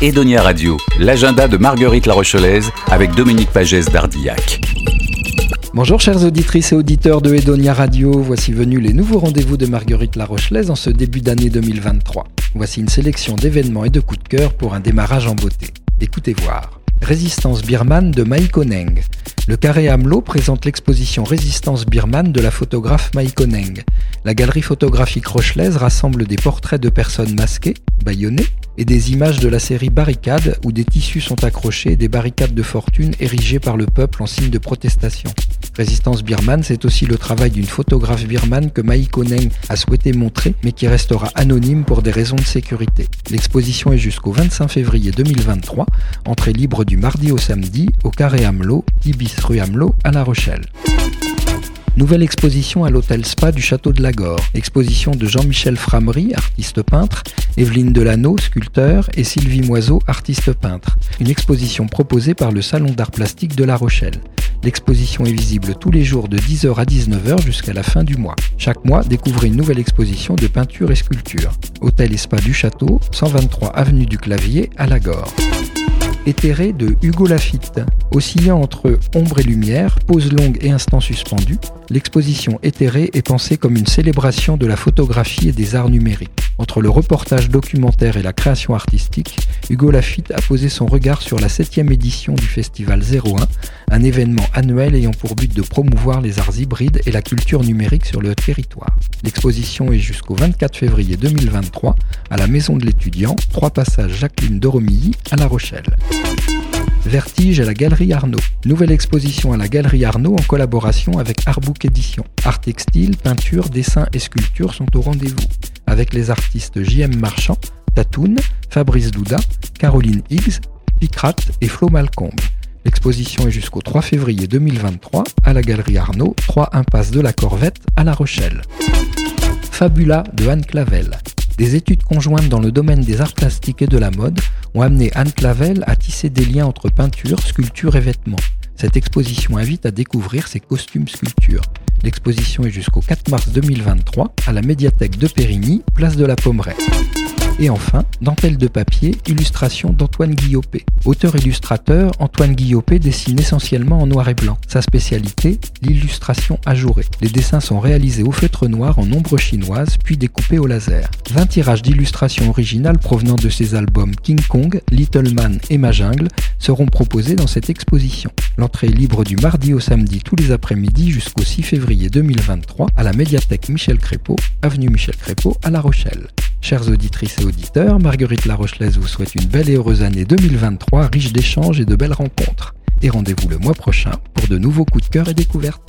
Edonia Radio, l'agenda de Marguerite La Rochelaise avec Dominique Pagès d'Ardillac. Bonjour chères auditrices et auditeurs de Edonia Radio, voici venus les nouveaux rendez-vous de Marguerite La Rochelaise en ce début d'année 2023. Voici une sélection d'événements et de coups de cœur pour un démarrage en beauté. Écoutez voir. Résistance birmane de Maikoneng. Le carré Hamelot présente l'exposition Résistance birmane de la photographe Maikoneng. La galerie photographique rochelaise rassemble des portraits de personnes masquées, bâillonnées, et des images de la série Barricade où des tissus sont accrochés, des barricades de fortune érigées par le peuple en signe de protestation. Résistance birmane, c'est aussi le travail d'une photographe birmane que Mai Koneng a souhaité montrer, mais qui restera anonyme pour des raisons de sécurité. L'exposition est jusqu'au 25 février 2023, entrée libre du mardi au samedi, au Carré Hamelot, 10 bis rue Hamelot, à La Rochelle. Nouvelle exposition à l'hôtel Spa du Château de Lagore. Exposition de Jean-Michel Framery, artiste peintre, Evelyne Delano, sculpteur, et Sylvie Moiseau, artiste peintre. Une exposition proposée par le Salon d'art plastique de La Rochelle. L'exposition est visible tous les jours de 10h à 19h jusqu'à la fin du mois. Chaque mois, découvrez une nouvelle exposition de peinture et sculpture. Hôtel et Spa du Château, 123 avenue du Clavier à Lagore éthéré de Hugo Lafitte. Oscillant entre ombre et lumière, pause longue et instant suspendu, l'exposition éthérée est pensée comme une célébration de la photographie et des arts numériques. Entre le reportage documentaire et la création artistique, Hugo Lafitte a posé son regard sur la septième édition du Festival 01, un événement annuel ayant pour but de promouvoir les arts hybrides et la culture numérique sur le territoire. L'exposition est jusqu'au 24 février 2023 à la Maison de l'étudiant, 3 passages Jacqueline de Romilly à La Rochelle. Vertige à la Galerie Arnaud. Nouvelle exposition à la Galerie Arnaud en collaboration avec Artbook Édition. Art textile, peinture, dessin et sculpture sont au rendez-vous. Avec les artistes J.M. Marchand, Tatoun, Fabrice Douda, Caroline Higgs, Picrat et Flo Malcombe. L'exposition est jusqu'au 3 février 2023 à la Galerie Arnaud, 3 Impasse de la Corvette à La Rochelle. Fabula de Anne Clavel. Des études conjointes dans le domaine des arts plastiques et de la mode ont amené Anne Clavel à tisser des liens entre peinture, sculpture et vêtements. Cette exposition invite à découvrir ses costumes sculptures. L'exposition est jusqu'au 4 mars 2023 à la médiathèque de Périgny, place de la Pommeraye. Et enfin, dentelle de papier, illustration d'Antoine Guillopé. Auteur-illustrateur, Antoine Guillopé dessine essentiellement en noir et blanc. Sa spécialité, l'illustration ajourée. Les dessins sont réalisés au feutre noir en ombre chinoise, puis découpés au laser. 20 tirages d'illustrations originales provenant de ses albums King Kong, Little Man et Ma Jungle seront proposés dans cette exposition. L'entrée est libre du mardi au samedi tous les après-midi jusqu'au 6 février 2023 à la médiathèque Michel Crépeau, avenue Michel Crépeau à La Rochelle. Chères auditrices et auditeurs, Marguerite La Rochelaise vous souhaite une belle et heureuse année 2023, riche d'échanges et de belles rencontres. Et rendez-vous le mois prochain pour de nouveaux coups de cœur et découvertes.